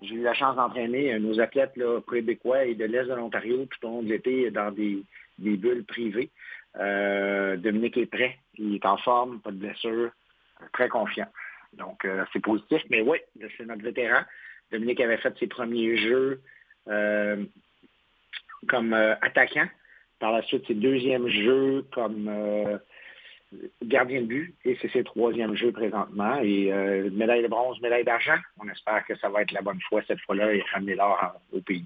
J'ai eu la chance d'entraîner nos athlètes là, québécois et de l'Est de l'Ontario tout au long de l'été dans des, bulles privées. Euh, Dominique est prêt, il est en forme, pas de blessure, très confiant. Donc, c'est positif. Mais oui, c'est notre vétéran. Dominique avait fait ses premiers jeux euh, comme euh, attaquant. Par la suite, c'est deuxième jeu comme euh, gardien de but et c'est ses troisième jeu présentement. Et médaille de bronze, médaille d'argent. On espère que ça va être la bonne fois cette fois-là et ramener l'or au pays.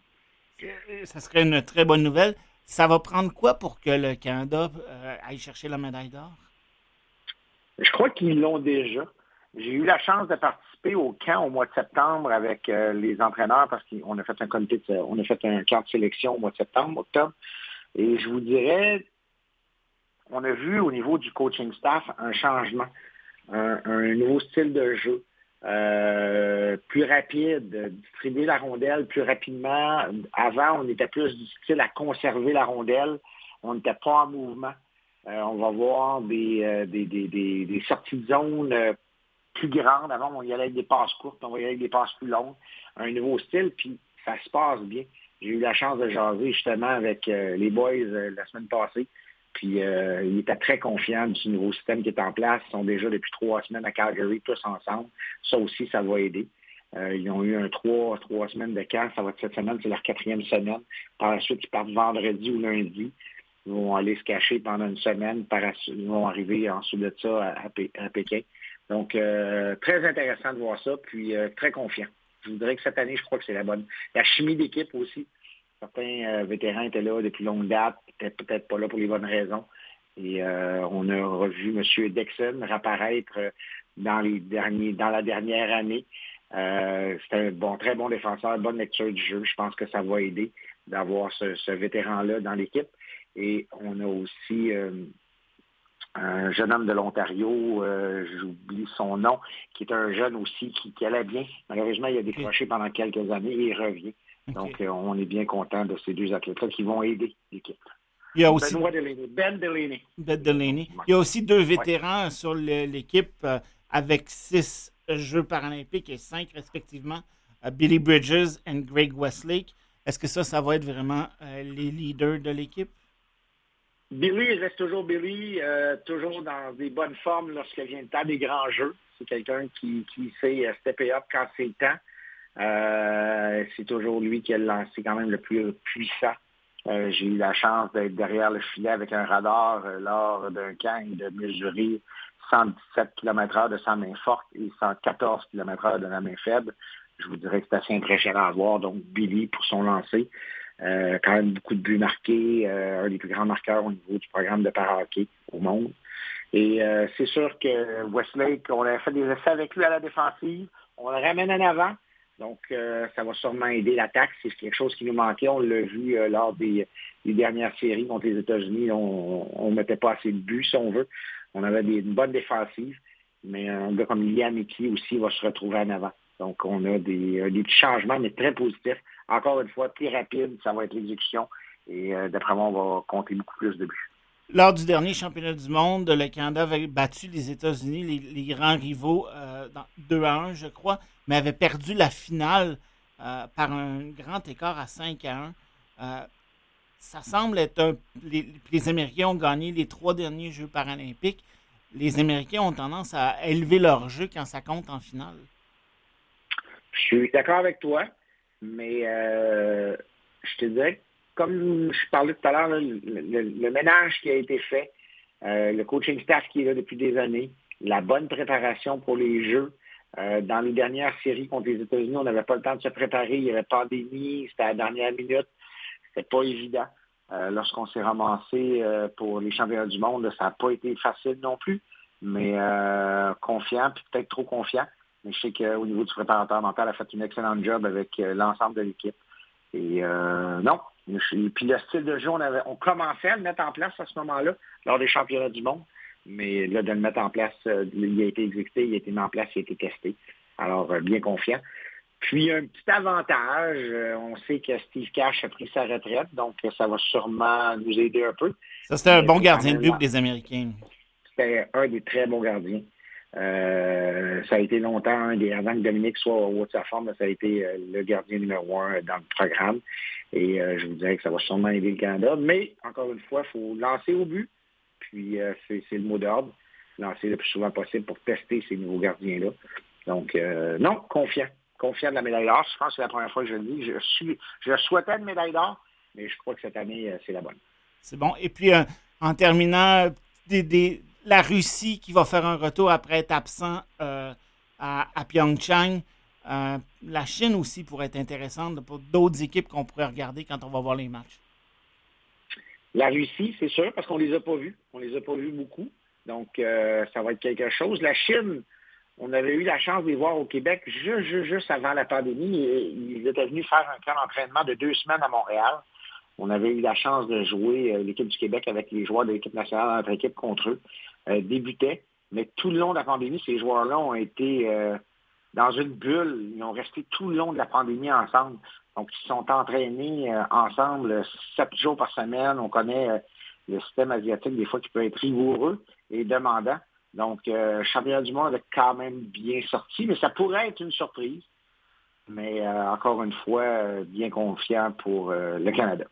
Ça serait une très bonne nouvelle. Ça va prendre quoi pour que le Canada aille chercher la médaille d'or? Je crois qu'ils l'ont déjà. J'ai eu la chance de participer au camp au mois de septembre avec euh, les entraîneurs parce qu'on a fait un comité, on a fait un camp de sélection au mois de septembre, octobre. Et je vous dirais, on a vu au niveau du coaching staff un changement, un, nouveau style de jeu. Euh, plus rapide, distribuer la rondelle plus rapidement. Avant, on était plus du style à conserver la rondelle. On n'était pas en mouvement. Euh, on va voir des, des, des, des, sorties de zone plus grande. Avant, on y allait avec des passes courtes, on va y aller avec des passes plus longues. Un nouveau style, puis ça se passe bien. J'ai eu la chance de jaser justement avec euh, les boys euh, la semaine passée. Puis euh, ils étaient très confiants du nouveau système qui est en place. Ils sont déjà depuis trois semaines à Calgary, tous ensemble. Ça aussi, ça va aider. ils ont eu un trois, trois semaines de camp. Ça va être cette semaine, c'est leur quatrième semaine. Par la suite, ils partent vendredi ou lundi. Ils vont aller se cacher pendant une semaine. Ils vont arriver ensuite de ça à Pékin. Donc, très intéressant de voir ça, puis très confiant. Je voudrais que cette année, je crois que c'est la bonne. La chimie d'équipe aussi. Certains vétérans étaient là depuis longue date, peut-être pas là pour les bonnes raisons. Et on a revu M. Dixon réapparaître dans, les dans la dernière année. Euh, c'est un bon, très bon défenseur, bonne lecture du jeu. Je pense que ça va aider d'avoir ce, vétéran-là dans l'équipe. Et on a aussi euh, un jeune homme de l'Ontario, euh, j'oublie son nom, qui est un jeune aussi qui, allait bien. Malheureusement, il a décroché pendant quelques années et il revient. Donc, on est bien content de ces deux athlètes-là qui vont aider l'équipe. Il y a aussi Ben Delaney. Ben Delaney. Il y a aussi deux vétérans sur l'équipe avec six Jeux paralympiques et cinq respectivement, euh, Billy Bridges et Greg Westlake. Est-ce que ça, ça va être vraiment euh, les leaders de l'équipe? Billy reste toujours Billy, euh, toujours dans des bonnes formes lorsqu'il vient le temps des grands jeux. C'est quelqu'un qui, qui sait stepper up quand c'est le temps. c'est toujours lui qui a lancé quand même le plus puissant. J'ai eu la chance d'être derrière le filet avec un radar lors d'un camp et de mesurer 117 km/h de sa main forte et 114 km/h de la main faible. Je vous dirais que c'est assez impressionnant à voir. Donc, Billy, pour son lancer, euh, quand même beaucoup de buts marqués, euh, un des plus grands marqueurs au niveau du programme de para-hockey au monde. Et euh, c'est sûr que Westlake, on a fait des essais avec lui à la défensive, on le ramène en avant. Donc, ça va sûrement aider l'attaque. C'est quelque chose qui nous manquait. On l'a vu lors des, dernières séries contre les États-Unis. On ne mettait pas assez de buts, si on veut. On avait des, une bonne défensive, mais un gars comme Liam Mickey aussi va se retrouver en avant. Donc, on a des, euh, des, petits changements, mais très positifs. Encore une fois, plus rapide, ça va être l'exécution. Et euh, d'après moi, on va compter beaucoup plus de buts. Lors du dernier championnat du monde, le Canada avait battu les États-Unis, les, grands rivaux, euh, dans 2 à 1, je crois, mais avait perdu la finale par un grand écart à 5 à 1 ça semble être un. Les, Américains ont gagné les trois derniers Jeux paralympiques. Les Américains ont tendance à élever leur jeu quand ça compte en finale. Je suis d'accord avec toi, mais euh, je te dirais, comme je parlais tout à l'heure, le, ménage qui a été fait, euh, le coaching staff qui est là depuis des années, la bonne préparation pour les Jeux. Euh, dans les dernières séries contre les États-Unis, on n'avait pas le temps de se préparer. Il y avait pandémie, c'était à la dernière minute. C'était pas évident. Euh, lorsqu'on s'est ramassé pour les championnats du monde, ça n'a pas été facile non plus, mais confiant, puis peut-être trop confiant. Mais je sais qu'au niveau du préparateur mental, a fait une excellente job avec l'ensemble de l'équipe. Et non. puis le style de jeu, on, avait, on commençait à le mettre en place à ce moment-là, lors des championnats du monde. Mais là, de le mettre en place, il a été exécuté, il a été mis en place, il a été testé. Alors, bien confiant. Puis un petit avantage, euh, on sait que Steve Cash a pris sa retraite, donc ça va sûrement nous aider un peu. Ça, c'était un bon gardien de but des Américains. C'était un des très bons gardiens. Euh, ça a été longtemps, des, avant que Dominique soit au haut de sa forme, ça a été euh, le gardien numéro un dans le programme. Et je vous dirais que ça va sûrement aider le Canada. Mais, encore une fois, il faut lancer au but. Puis, c'est le mot d'ordre. Lancer le plus souvent possible pour tester ces nouveaux gardiens-là. Donc, non, confiant confiant de la médaille d'or. Je pense que c'est la première fois que je le dis. Je, souhaitais une médaille d'or, mais je crois que cette année, euh, c'est la bonne. C'est bon. Et puis, euh, en terminant, la Russie qui va faire un retour après être absent euh, à, à, Pyeongchang. la Chine aussi pourrait être intéressante pour d'autres équipes qu'on pourrait regarder quand on va voir les matchs. La Russie, c'est sûr, parce qu'on ne les a pas vus. On ne les a pas vus beaucoup. Donc, ça va être quelque chose. La Chine, on avait eu la chance de les voir au Québec juste, juste, avant la pandémie. Ils étaient venus faire un camp d'entraînement de deux semaines à Montréal. On avait eu la chance de jouer euh, l'équipe du Québec avec les joueurs de l'équipe nationale, notre équipe contre eux, euh, débutait. Mais tout le long de la pandémie, ces joueurs-là ont été euh, dans une bulle. Ils ont resté tout le long de la pandémie ensemble. Donc, ils sont entraînés ensemble sept jours par semaine. On connaît le système asiatique, des fois, qui peut être rigoureux et demandant. Donc, euh, championnat du monde est quand même bien sorti, mais ça pourrait être une surprise. Mais euh, encore une fois, euh, bien confiant pour le Canada.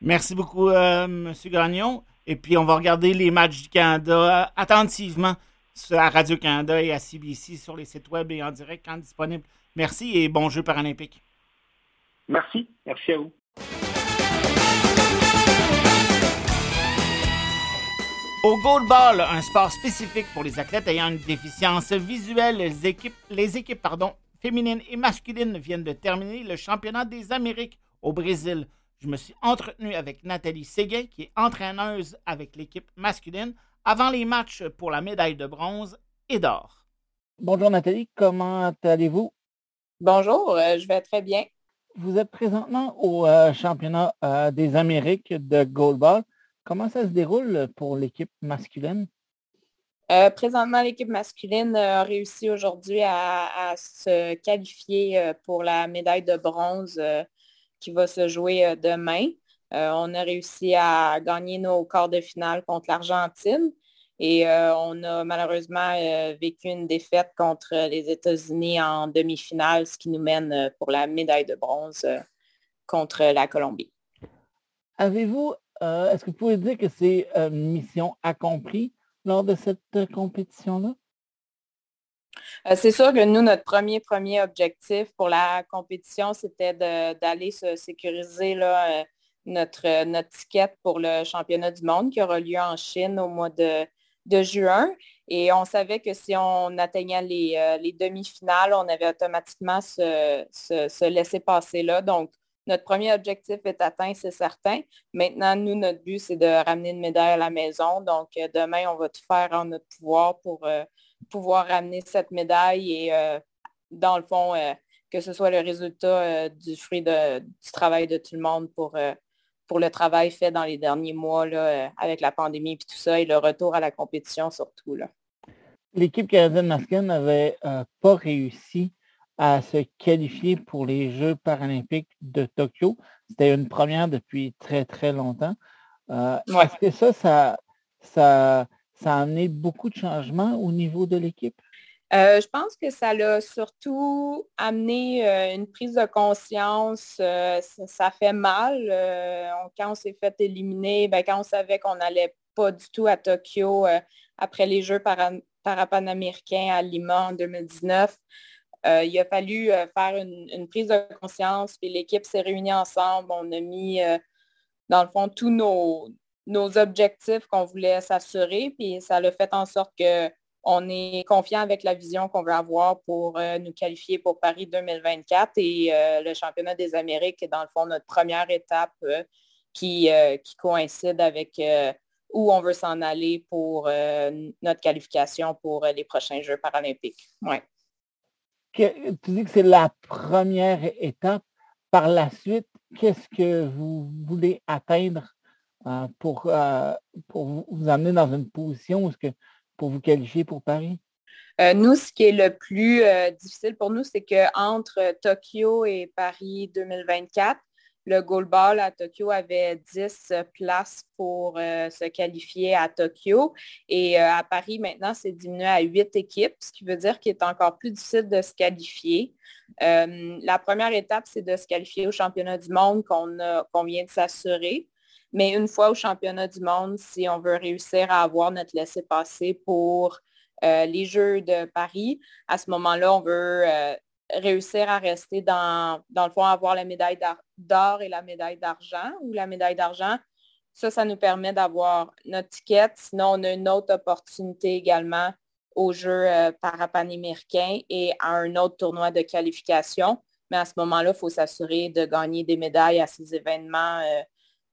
Merci beaucoup, M. Gagnon. Et puis, on va regarder les matchs du Canada attentivement à Radio-Canada et à CBC sur les sites web et en direct quand disponible. Merci et bon jeu paralympique. Merci. Merci à vous. Au goalball, un sport spécifique pour les athlètes ayant une déficience visuelle, les équipes, les équipes pardon, féminines et masculines viennent de terminer le championnat des Amériques au Brésil. Je me suis entretenu avec Nathalie Séguin, qui est entraîneuse avec l'équipe masculine, avant les matchs pour la médaille de bronze et d'or. Bonjour Nathalie, comment allez-vous? Bonjour, euh, je vais très bien. Vous êtes présentement au euh, championnat euh, des Amériques de goalball. Comment ça se déroule pour l'équipe masculine? Euh, présentement, l'équipe masculine a réussi aujourd'hui à, se qualifier pour la médaille de bronze euh, qui va se jouer demain. on a réussi à gagner nos quarts de finale contre l'Argentine et on a malheureusement vécu une défaite contre les États-Unis en demi-finale, ce qui nous mène pour la médaille de bronze contre la Colombie. Avez-vous euh, est-ce que vous pouvez dire que c'est une mission accomplie lors de cette euh, compétition-là? Euh, c'est sûr que nous, notre premier, premier objectif pour la compétition, c'était d'aller se sécuriser notre, notre ticket pour le championnat du monde qui aura lieu en Chine au mois de, juin. Et on savait que si on atteignait les, demi-finales, on avait automatiquement se, se laisser passer là. Donc, notre premier objectif est atteint, c'est certain. Maintenant, nous, notre but, c'est de ramener une médaille à la maison. Donc, euh, demain, on va tout faire en notre pouvoir pour euh, pouvoir ramener cette médaille et, euh, dans le fond, que ce soit le résultat du fruit du travail de tout le monde pour, pour le travail fait dans les derniers mois là, avec la pandémie et tout ça et le retour à la compétition surtout. L'équipe canadienne masculine n'avait pas réussi à se qualifier pour les Jeux paralympiques de Tokyo. C'était une première depuis très, très longtemps. Euh, est-ce que ça, ça, ça, ça a amené beaucoup de changements au niveau de l'équipe? Euh, je pense que ça l'a surtout amené euh, une prise de conscience. Ça, fait mal. quand on s'est fait éliminer, ben, quand on savait qu'on n'allait pas du tout à Tokyo après les Jeux parapanaméricains à Lima en 2019, euh, il a fallu euh, faire une, prise de conscience, puis l'équipe s'est réunie ensemble. On a mis, euh, dans le fond, tous nos, objectifs qu'on voulait s'assurer, puis ça a fait en sorte qu'on est confiant avec la vision qu'on veut avoir pour nous qualifier pour Paris 2024 et le championnat des Amériques est dans le fond notre première étape qui, qui, coïncide avec où on veut s'en aller pour notre qualification pour les prochains Jeux paralympiques. Ouais tu dis que c'est la première étape. Par la suite, qu'est-ce que vous voulez atteindre euh, pour, euh, pour vous amener dans une position que, pour vous qualifier pour Paris? Euh, nous, ce qui est le plus difficile pour nous, c'est qu'entre Tokyo et Paris 2024, le goalball à Tokyo avait 10 places pour se qualifier à Tokyo. Et à Paris, maintenant, c'est diminué à 8 équipes, ce qui veut dire qu'il est encore plus difficile de se qualifier. La première étape, c'est de se qualifier au championnat du monde qu'on vient de s'assurer. Mais une fois au championnat du monde, si on veut réussir à avoir notre laissez-passer pour les Jeux de Paris, à ce moment-là, on veut réussir à rester dans, dans le fond, avoir la médaille d'or et la médaille d'argent ou la médaille d'argent. Ça, ça nous permet d'avoir notre ticket. Sinon, on a une autre opportunité également aux Jeux euh, parapanaméricains et à un autre tournoi de qualification. Mais à ce moment-là, il faut s'assurer de gagner des médailles à ces événements euh,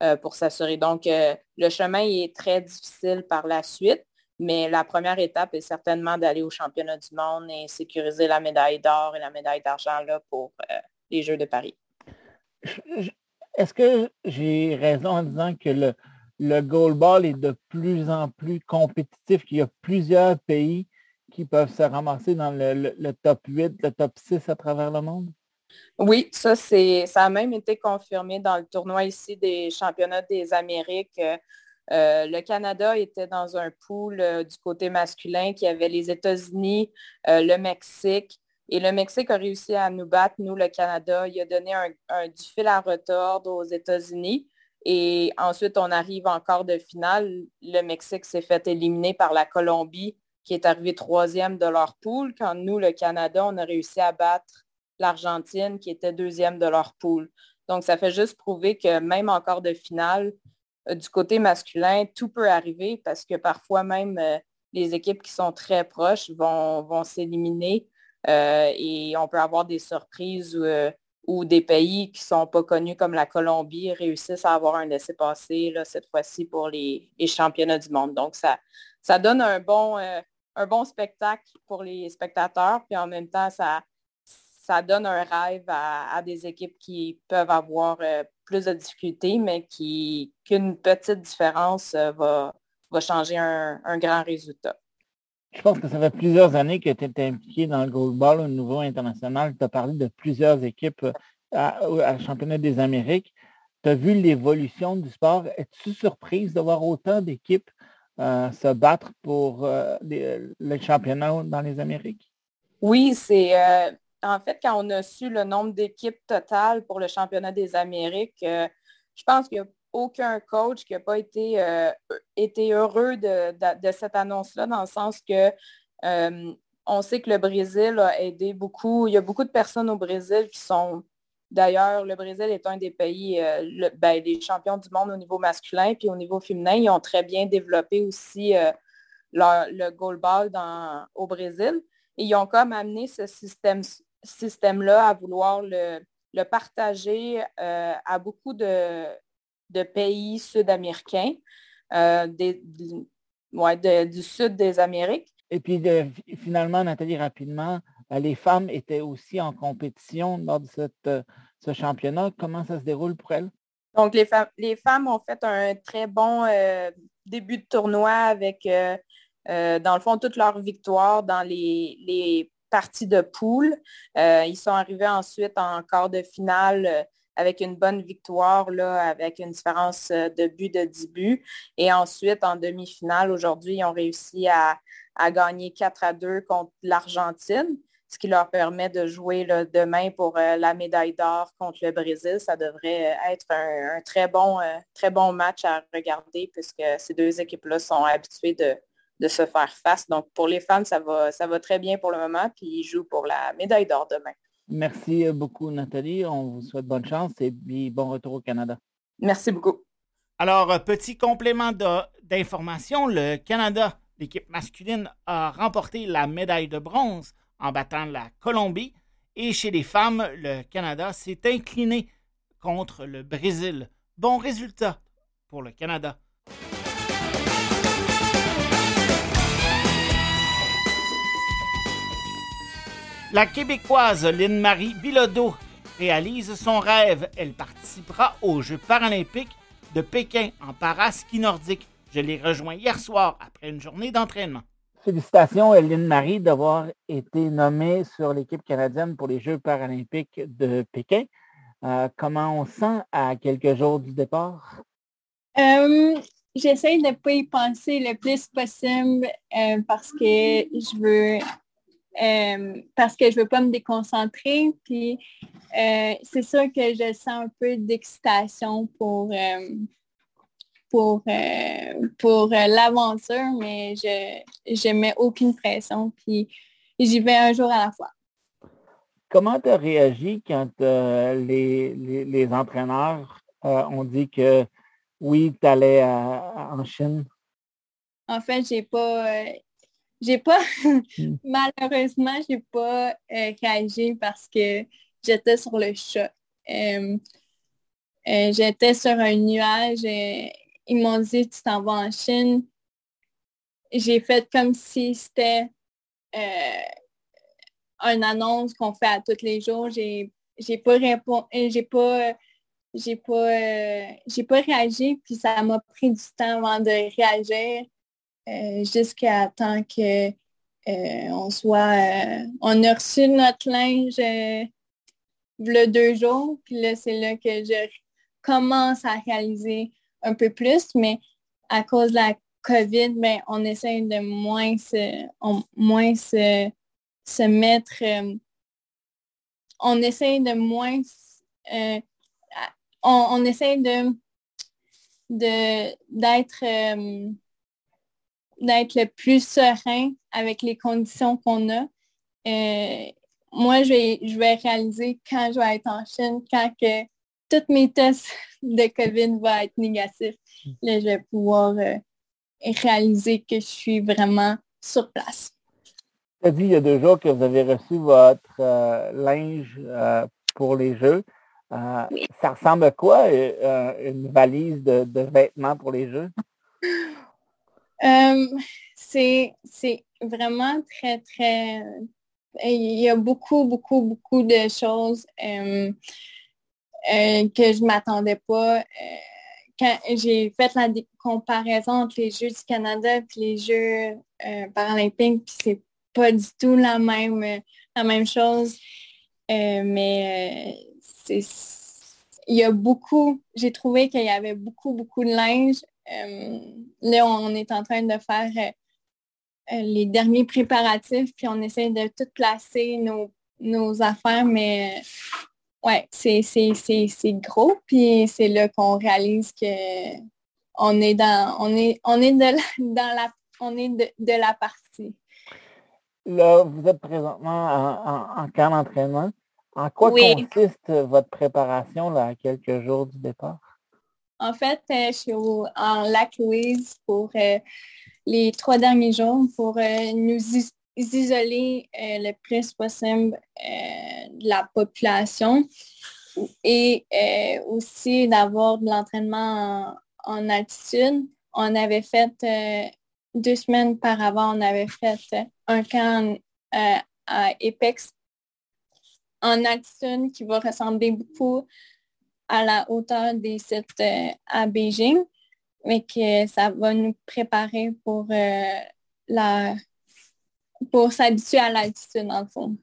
euh, pour s'assurer. Donc, le chemin est très difficile par la suite. Mais la première étape est certainement d'aller au championnat du monde et sécuriser la médaille d'or et la médaille d'argent pour euh, les Jeux de Paris. Est-ce que j'ai raison en disant que le, le goalball est de plus en plus compétitif, qu'il y a plusieurs pays qui peuvent se ramasser dans le, top 8, le top 6 à travers le monde? Oui, ça, c'est, ça a même été confirmé dans le tournoi ici des championnats des Amériques. Euh, le Canada était dans un pool euh, du côté masculin qui avait les États-Unis, euh, le Mexique. Et le Mexique a réussi à nous battre, nous, le Canada. Il a donné un, du fil à retordre aux États-Unis. Et ensuite, on arrive encore de finale. Le Mexique s'est fait éliminer par la Colombie, qui est arrivée troisième de leur pool, quand nous, le Canada, on a réussi à battre l'Argentine, qui était deuxième de leur pool. Donc, ça fait juste prouver que même encore de finale, du côté masculin, tout peut arriver parce que parfois même les équipes qui sont très proches vont, s'éliminer et on peut avoir des surprises ou des pays qui ne sont pas connus comme la Colombie réussissent à avoir un laissez-passer cette fois-ci pour les, championnats du monde. Donc, ça, donne un bon, euh, un bon spectacle pour les spectateurs, puis en même temps, ça, ça donne un rêve à, des équipes qui peuvent avoir euh, plus de difficultés, mais qui qu'une petite différence euh, va, va changer un, un grand résultat. Je pense que ça fait plusieurs années que tu étais impliqué dans le Gold Ball au niveau international. Tu as parlé de plusieurs équipes euh, à, championnat des Amériques. Tu as vu l'évolution du sport. Es-tu surprise de voir autant d'équipes euh, se battre pour le championnat dans les Amériques? Oui, c'est en fait quand on a su le nombre d'équipes totales pour le championnat des Amériques, je pense qu'il y a aucun coach qui n'a pas été, euh, heureux de, cette annonce-là, dans le sens que euh, on sait que le Brésil a aidé beaucoup. Il y a beaucoup de personnes au Brésil qui sont, d'ailleurs, le Brésil est un des pays, euh, ben, des champions du monde au niveau masculin, puis au niveau féminin, ils ont très bien développé aussi le goalball au Brésil. Et ils ont comme amené ce système, système-là à vouloir le, le partager à beaucoup de, de pays sud-américains, euh, du sud des Amériques. Et puis finalement, Nathalie, rapidement, euh, les femmes étaient aussi en compétition lors de cette, euh, ce championnat. Comment ça se déroule pour elles? Donc, les, femmes, les femmes ont fait un très bon début de tournoi avec, dans le fond, toutes leurs victoires dans les, les parties de poule. ils sont arrivés ensuite en quart de finale avec une bonne victoire, là, avec une différence euh, de but de 10 buts. Et ensuite, en demi-finale, aujourd'hui, ils ont réussi à, gagner 4 à 2 contre l'Argentine, ce qui leur permet de jouer demain pour euh, la médaille d'or contre le Brésil. Ça devrait euh, être un, très, bon, très bon match à regarder puisque ces deux équipes-là sont habituées de, se faire face. Donc, pour les fans, ça va, ça va très bien pour le moment, puis ils jouent pour la médaille d'or demain. Merci beaucoup, Nathalie. On vous souhaite bonne chance et bon retour au Canada. Merci beaucoup. Alors, euh, petit complément d'information, le Canada, l'équipe masculine, a remporté la médaille de bronze en battant la Colombie. Et chez les femmes, le Canada s'est incliné contre le Brésil. Bon résultat pour le Canada. La Québécoise Lynne-Marie Bilodeau réalise son rêve. Elle participera aux Jeux paralympiques de Pékin en paraski nordique. Je l'ai rejoint hier soir après une journée d'entraînement. Félicitations, Lynne-Marie, d'avoir été nommée sur l'équipe canadienne pour les Jeux paralympiques de Pékin. Euh, comment on sent à quelques jours du départ? Euh, j'essaie de ne pas y penser le plus possible euh, parce que je veux euh, parce que je ne veux pas me déconcentrer. Puis euh, c'est sûr que je sens un peu d'excitation pour, euh, pour, pour l'aventure, mais je ne mets aucune pression. Puis j'y vais un jour à la fois. Comment tu as réagi quand les, les, entraîneurs ont dit que oui, tu allais en Chine? En fait, j'ai pas j'ai pas, hmm. [laughs] malheureusement, j'ai pas euh, réagi parce que j'étais sur le choc. Euh, euh, j'étais sur un nuage. et ils m'ont dit, tu t'en vas en Chine. J'ai fait comme si c'était une annonce qu'on fait à tous les jours. J'ai, j'ai pas répondu, j'ai pas, j'ai pas, j'ai pas réagi, puis ça m'a pris du temps avant de réagir. Euh, jusqu'à temps que euh, on soit euh, on a reçu notre linge le deux jours, puis là, c'est là que je commence à réaliser un peu plus, mais à cause de la COVID, ben, on essaie de moins se, moins se, se mettre, on essaie de moins, on, on essaie de d'être d'être le plus serein avec les conditions qu'on a. Euh, moi, je vais, je vais réaliser quand je vais être en Chine, quand que tous mes tests [laughs] de COVID vont être négatifs, là, je vais pouvoir euh, réaliser que je suis vraiment sur place. Tu as dit il y a deux jours que vous avez reçu votre euh, linge euh, pour les Jeux. Ça ressemble à quoi, une valise de, vêtements pour les Jeux? [laughs] c'est vraiment très, très... Il y a beaucoup, beaucoup, beaucoup de choses euh, que je ne m'attendais pas. Euh, quand j'ai fait la comparaison entre les Jeux du Canada et les Jeux euh, paralympiques, puis c'est pas du tout la même, la même chose. mais c'est il y a beaucoup, j'ai trouvé qu'il y avait beaucoup, beaucoup de linge. Là, on est en train de faire les derniers préparatifs, puis on essaie de tout placer nos, nos affaires, mais Ouais, c'est, gros, puis c'est là qu'on réalise que on est dans on est on est de la, dans la on est de, la partie. Là, vous êtes présentement en, camp d'entraînement. En quoi consiste votre préparation là, à quelques jours du départ? En fait, euh, je suis en lac Louise pour euh, les trois derniers jours pour euh, nous isoler le plus possible de la population et aussi d'avoir de l'entraînement en, altitude. On avait fait deux semaines par avant, on avait fait un camp à Apex en altitude qui va ressembler beaucoup à la hauteur des sites à Beijing, mais que ça va nous préparer pour la pour s'habituer à l'altitude, dans le fond.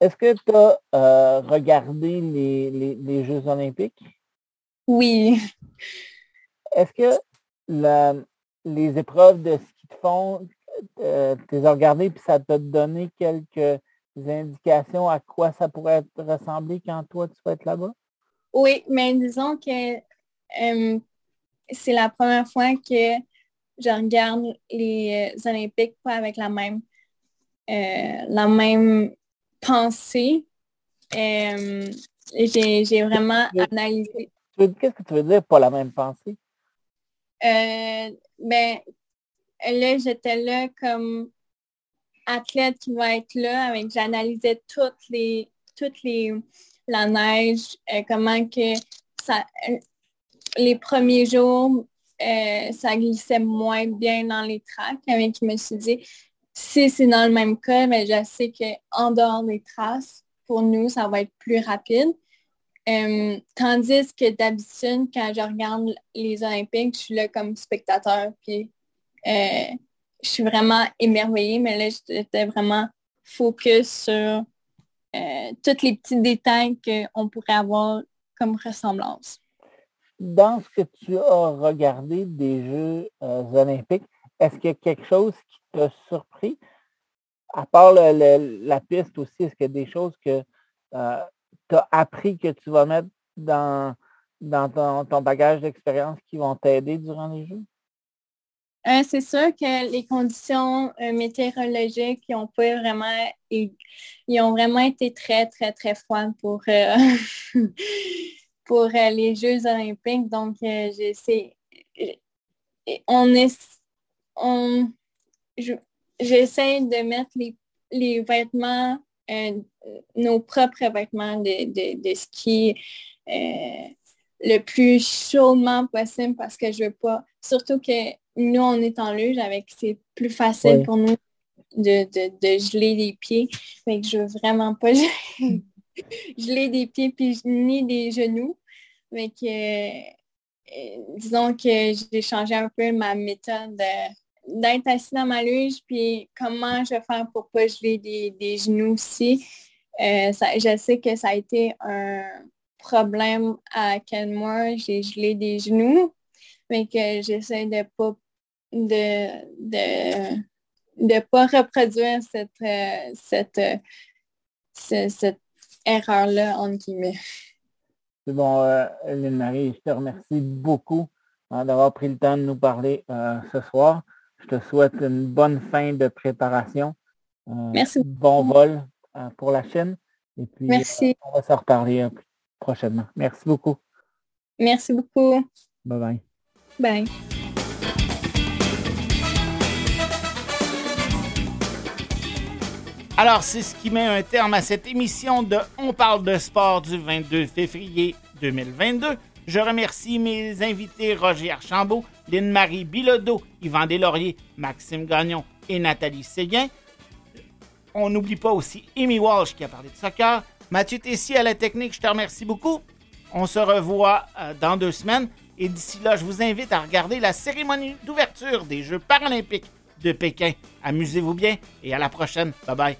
Est-ce que tu as euh, regardé les, Jeux olympiques? Oui. Est-ce que les épreuves de ski de fond, euh, tu les as regardées et ça t'a donné quelques indications à quoi ça pourrait ressembler quand toi tu vas être là-bas? Oui, mais disons que euh, c'est la première fois que je regarde les Olympiques pas avec la même, euh, la même pensée. Euh, j'ai vraiment analysé. Qu'est-ce que tu veux dire pas la même pensée? ben, là, j'étais là comme athlète qui va être là, avec j'analysais toutes les, toutes les, la neige, comment que ça, les premiers jours, euh, ça glissait moins bien dans les tracks. Avec, je me suis dit, si c'est dans le même cas, mais je sais qu'en dehors des traces, pour nous, ça va être plus rapide. Euh, tandis que d'habitude, quand je regarde les Olympiques, je suis là comme spectateur, puis euh, je suis vraiment émerveillée, mais là, j'étais vraiment focus sur tous les petits détails qu'on pourrait avoir comme ressemblance dans ce que tu as regardé des Jeux euh, olympiques, est-ce qu'il y a quelque chose qui t'a surpris? À part la piste aussi, est-ce qu'il y a des choses que euh, tu as appris que tu vas mettre dans, dans ton, bagage d'expérience qui vont t'aider durant les Jeux? Euh, c'est sûr que les conditions météorologiques ils ont pas vraiment ils, ont vraiment été très, très, très froides pour euh, [laughs] les Jeux olympiques. Donc, euh, j'essaie, on de mettre les, vêtements, euh, nos propres vêtements de, de, ski le plus chaudement possible parce que je veux pas, surtout que nous, on est en luge avec, c'est plus facile pour nous de, de, geler les pieds. Mais que je veux vraiment pas [laughs] l'ai des pieds puis ni des genoux. Mais que, euh, disons que j'ai changé un peu ma méthode d'être assis dans ma luge, puis comment je vais faire pour pas geler des, genoux aussi. Euh, je sais que ça a été un problème à Kenmore, j'ai gelé des genoux, mais que j'essaie de pas de, de, de pas reproduire cette, euh, cette, cette erreur-là, entre guillemets. C'est bon, euh, marie je te remercie beaucoup hein, d'avoir pris le temps de nous parler euh, ce soir. Je te souhaite une bonne fin de préparation. Euh, Merci. Bon vol pour la chaîne. Et puis, Merci. on va se reparler prochainement. Merci beaucoup. Merci beaucoup. Bye bye. Alors, c'est ce qui met un terme à cette émission de On parle de sport du 22 février 2022. Je remercie mes invités Roger Archambault, Lynne-Marie Bilodeau, Yvan Deslauriers, Maxime Gagnon et Nathalie Séguin. On n'oublie pas aussi Amy Walsh qui a parlé de soccer. Mathieu Tessier à la technique, je te remercie beaucoup. On se revoit euh, dans deux semaines. Et d'ici là, je vous invite à regarder la cérémonie d'ouverture des Jeux paralympiques de Pékin. Amusez-vous bien et à la prochaine. Bye bye.